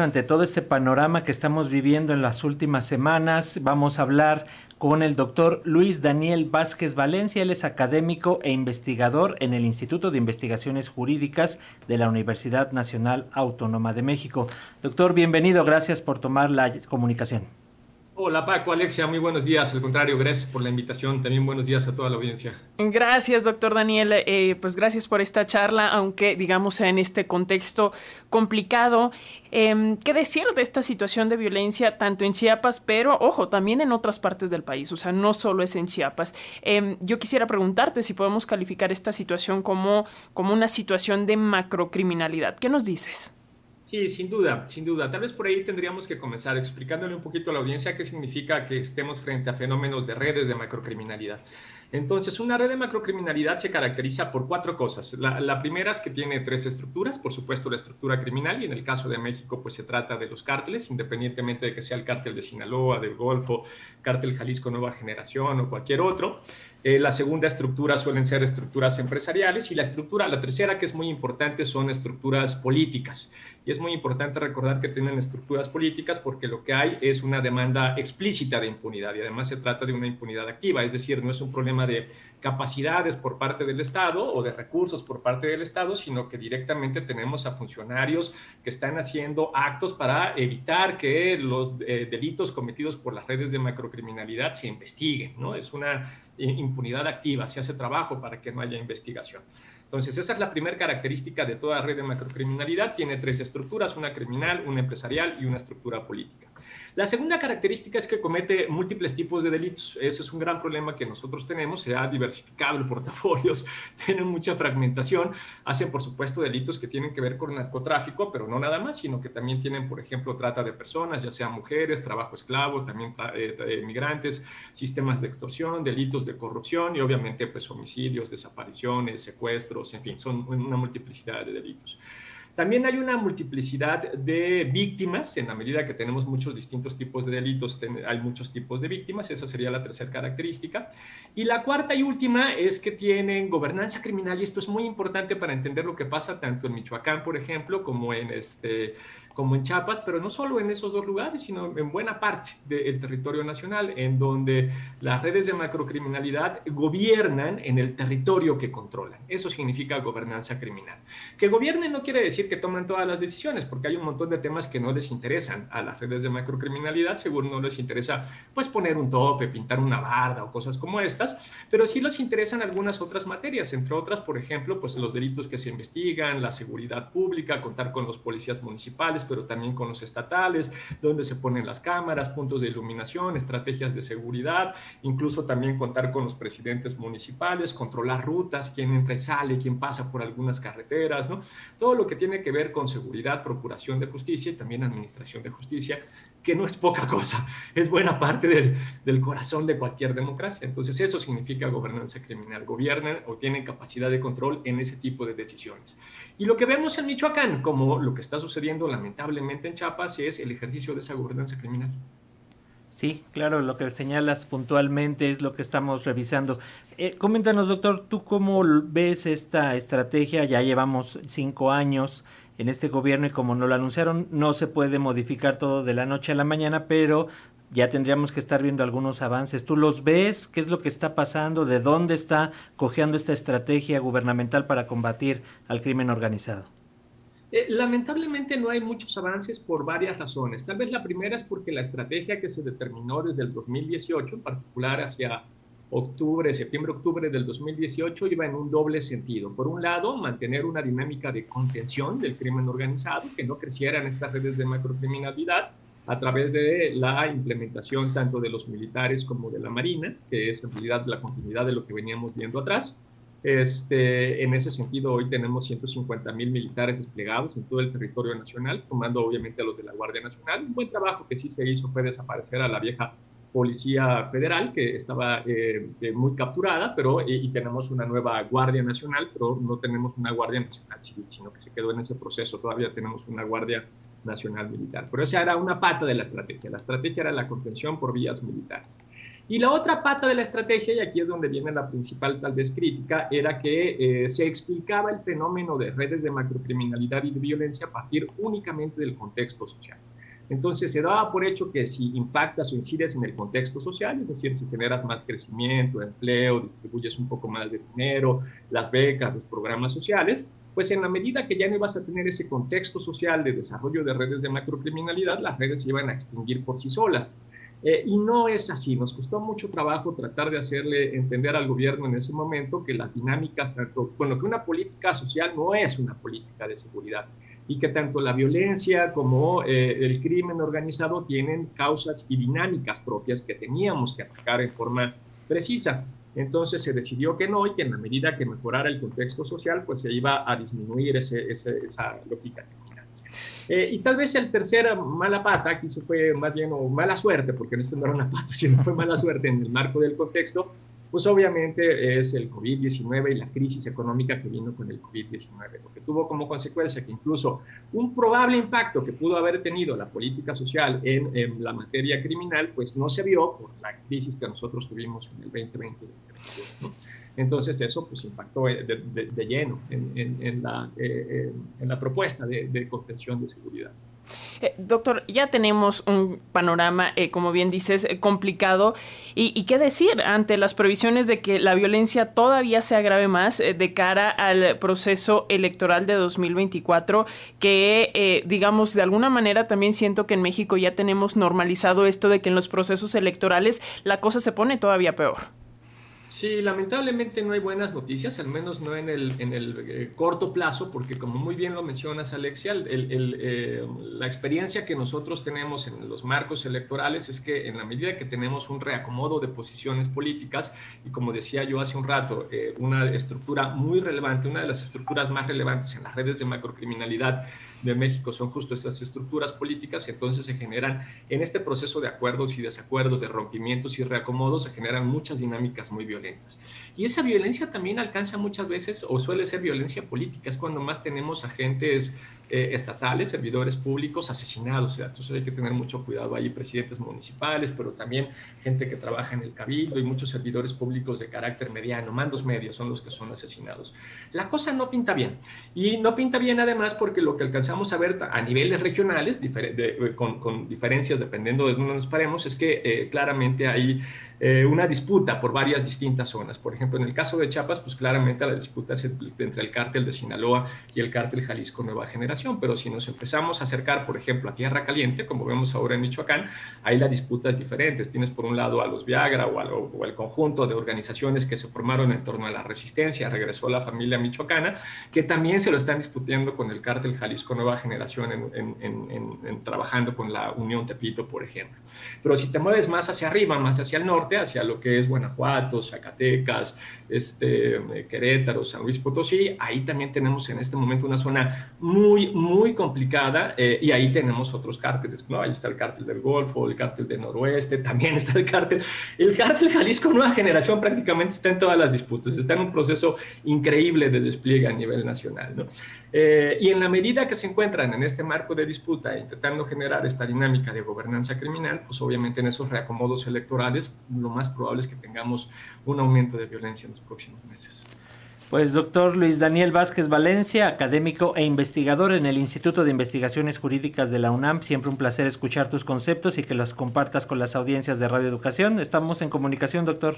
Ante todo este panorama que estamos viviendo en las últimas semanas, vamos a hablar con el doctor Luis Daniel Vázquez Valencia. Él es académico e investigador en el Instituto de Investigaciones Jurídicas de la Universidad Nacional Autónoma de México. Doctor, bienvenido. Gracias por tomar la comunicación. Hola Paco, Alexia, muy buenos días. Al contrario, gracias por la invitación. También buenos días a toda la audiencia. Gracias, doctor Daniel. Eh, pues gracias por esta charla, aunque digamos en este contexto complicado. Eh, ¿Qué decir de esta situación de violencia tanto en Chiapas, pero ojo, también en otras partes del país? O sea, no solo es en Chiapas. Eh, yo quisiera preguntarte si podemos calificar esta situación como, como una situación de macrocriminalidad. ¿Qué nos dices? Sí, sin duda, sin duda. Tal vez por ahí tendríamos que comenzar explicándole un poquito a la audiencia qué significa que estemos frente a fenómenos de redes de macrocriminalidad. Entonces, una red de macrocriminalidad se caracteriza por cuatro cosas. La, primera es que tiene tres estructuras, por supuesto la estructura criminal, y en el caso de México, pues se trata de los cárteles, independientemente de que sea el cártel de Sinaloa, del Golfo, cártel Jalisco Nueva Generación o cualquier otro. Eh, la segunda estructura suelen ser estructuras empresariales y la estructura, la tercera que es muy importante son estructuras políticas. Y es muy importante recordar que tienen estructuras políticas porque lo que hay es una demanda explícita de impunidad y además se trata de una impunidad activa, es decir, no es un problema de capacidades por parte del Estado o de recursos por parte del Estado, sino que directamente tenemos a funcionarios que están haciendo actos para evitar que los eh, delitos cometidos por las redes de macrocriminalidad se investiguen, ¿no? Es una impunidad activa, se hace trabajo para que no haya investigación. Entonces, esa es la primera característica de toda red de macrocriminalidad. Tiene tres estructuras, una criminal, una empresarial y una estructura política. La segunda característica es que comete múltiples tipos de delitos. Ese es un gran problema que nosotros tenemos. Se ha diversificado el portafolio, tienen mucha fragmentación. Hacen, por supuesto, delitos que tienen que ver con narcotráfico, pero no nada más, sino que también tienen, por ejemplo, trata de personas, ya sean mujeres, trabajo esclavo, también eh, eh, migrantes, sistemas de extorsión, delitos de corrupción y obviamente pues homicidios, desapariciones, secuestros, en fin, son una multiplicidad de delitos. También hay una multiplicidad de víctimas, en la medida que tenemos muchos distintos tipos de delitos, hay muchos tipos de víctimas, esa sería la tercera característica. Y la cuarta y última es que tienen gobernanza criminal, y esto es muy importante para entender lo que pasa tanto en Michoacán, por ejemplo, como en este como en Chiapas, pero no solo en esos dos lugares, sino en buena parte del territorio nacional, en donde las redes de macrocriminalidad gobiernan en el territorio que controlan. Eso significa gobernanza criminal. Que gobiernen no quiere decir que toman todas las decisiones, porque hay un montón de temas que no les interesan a las redes de macrocriminalidad, seguro no les interesa pues poner un tope, pintar una barda o cosas como estas, pero sí les interesan algunas otras materias, entre otras, por ejemplo, pues los delitos que se investigan, la seguridad pública, contar con los policías municipales, pero también con los estatales, donde se ponen las cámaras, puntos de iluminación, estrategias de seguridad, incluso también contar con los presidentes municipales, controlar rutas, quién entra y sale, quién pasa por algunas carreteras, ¿no? Todo lo que tiene que ver con seguridad, procuración de justicia y también administración de justicia, que no es poca cosa, es buena parte del, del, corazón de cualquier democracia. Entonces eso significa gobernanza criminal, gobiernan o tienen capacidad de control en ese tipo de decisiones. Y lo que vemos en Michoacán, como lo que está sucediendo lamentablemente en Chiapas, es el ejercicio de esa gobernanza criminal. Sí, claro, lo que señalas puntualmente es lo que estamos revisando. Eh, coméntanos, doctor, ¿tú cómo ves esta estrategia? Ya llevamos cinco años en este gobierno y como no lo anunciaron, no se puede modificar todo de la noche a la mañana, pero ya tendríamos que estar viendo algunos avances. ¿Tú los ves? ¿Qué es lo que está pasando? ¿De dónde está cojeando esta estrategia gubernamental para combatir al crimen organizado? Eh, lamentablemente no hay muchos avances por varias razones. Tal vez la primera es porque la estrategia que se determinó desde el 2018, en particular hacia octubre, septiembre-octubre del 2018 iba en un doble sentido. Por un lado, mantener una dinámica de contención del crimen organizado, que no crecieran estas redes de macrocriminalidad a través de la implementación tanto de los militares como de la Marina, que es la continuidad de lo que veníamos viendo atrás. Este, en ese sentido, hoy tenemos 150 mil militares desplegados en todo el territorio nacional, sumando obviamente a los de la Guardia Nacional. Un buen trabajo que sí se hizo fue desaparecer a la vieja Policía Federal, que estaba eh, eh, muy capturada, pero eh, y tenemos una nueva Guardia Nacional, pero no tenemos una Guardia Nacional Civil, sino que se quedó en ese proceso. Todavía tenemos una Guardia Nacional Militar. Pero esa era una pata de la estrategia. La estrategia era la contención por vías militares. Y la otra pata de la estrategia, y aquí es donde viene la principal tal vez crítica, era que eh, se explicaba el fenómeno de redes de macrocriminalidad y de violencia a partir únicamente del contexto social. Entonces se daba por hecho que si impactas o incides en el contexto social, es decir, si generas más crecimiento, empleo, distribuyes un poco más de dinero, las becas, los programas sociales, pues en la medida que ya no ibas a tener ese contexto social de desarrollo de redes de macrocriminalidad, las redes se iban a extinguir por sí solas. Eh, y no es así, nos costó mucho trabajo tratar de hacerle entender al gobierno en ese momento que las dinámicas, tanto, bueno, que una política social no es una política de seguridad y que tanto la violencia como eh, el crimen organizado tienen causas y dinámicas propias que teníamos que atacar en forma precisa. Entonces se decidió que no y que en la medida que mejorara el contexto social, pues se iba a disminuir ese, esa lógica eh, y tal vez el tercer mala pata, aquí se fue más bien o mala suerte, porque en esto no era una pata, sino fue mala suerte en el marco del contexto, pues obviamente es el COVID-19 y la crisis económica que vino con el COVID-19, lo tuvo como consecuencia que incluso un probable impacto que pudo haber tenido la política social en, la materia criminal, pues no se vio por la crisis que nosotros tuvimos en el 2020 Entonces eso pues impactó de, lleno en, la, eh, en, la, propuesta de contención de seguridad. Eh, doctor, ya tenemos un panorama, eh, como bien dices, eh, complicado. Y, qué decir ante las previsiones de que la violencia todavía se agrave más de cara al proceso electoral de 2024, que, digamos, de alguna manera también siento que en México ya tenemos normalizado esto de que en los procesos electorales la cosa se pone todavía peor. Sí, lamentablemente no hay buenas noticias, al menos no en el, en el eh, corto plazo, porque como muy bien lo mencionas, Alexia, eh, la experiencia que nosotros tenemos en los marcos electorales es que en la medida que tenemos un reacomodo de posiciones políticas, y como decía yo hace un rato, eh, una estructura muy relevante, una de las estructuras más relevantes en las redes de macrocriminalidad, de México son justo estas estructuras políticas y entonces se generan en este proceso de acuerdos y desacuerdos, de rompimientos y reacomodos, se generan muchas dinámicas muy violentas. Y esa violencia también alcanza muchas veces o suele ser violencia política, es cuando más tenemos agentes eh, estatales, servidores públicos asesinados. Entonces hay que tener mucho cuidado ahí, presidentes municipales, pero también gente que trabaja en el cabildo y muchos servidores públicos de carácter mediano, mandos medios son los que son asesinados. La cosa no pinta bien. Y no pinta bien además porque lo que alcanzamos a ver a niveles regionales, con, diferencias dependiendo de dónde nos paremos, es que eh, claramente hay eh, una disputa por varias distintas zonas. Por ejemplo, en el caso de Chiapas, pues claramente la disputa es entre el cártel de Sinaloa y el cártel Jalisco Nueva Generación, pero si nos empezamos a acercar, por ejemplo, a Tierra Caliente, como vemos ahora en Michoacán, ahí la disputa es diferente. Tienes por un lado a los Viagra o, o el conjunto de organizaciones que se formaron en torno a la resistencia, regresó la familia michoacana, que también se lo están disputiendo con el cártel Jalisco Nueva Generación en, trabajando con la Unión Tepito, por ejemplo. Pero si te mueves más hacia arriba, más hacia el norte, hacia lo que es Guanajuato, Zacatecas, este, Querétaro, San Luis Potosí. Ahí también tenemos en este momento una zona muy, muy complicada eh, y ahí tenemos otros cárteles. ¿no? Ahí está el cártel del Golfo, el cártel del Noroeste, también está el cártel. El cártel Jalisco Nueva Generación prácticamente está en todas las disputas, está en un proceso increíble de despliegue a nivel nacional. ¿no? Eh, y en la medida que se encuentran en este marco de disputa intentando generar esta dinámica de gobernanza criminal, pues obviamente en esos reacomodos electorales lo más probable es que tengamos un aumento de violencia en los próximos meses. Pues doctor Luis Daniel Vázquez Valencia, académico e investigador en el Instituto de Investigaciones Jurídicas de la UNAM, siempre un placer escuchar tus conceptos y que los compartas con las audiencias de Radio Educación. Estamos en comunicación, doctor.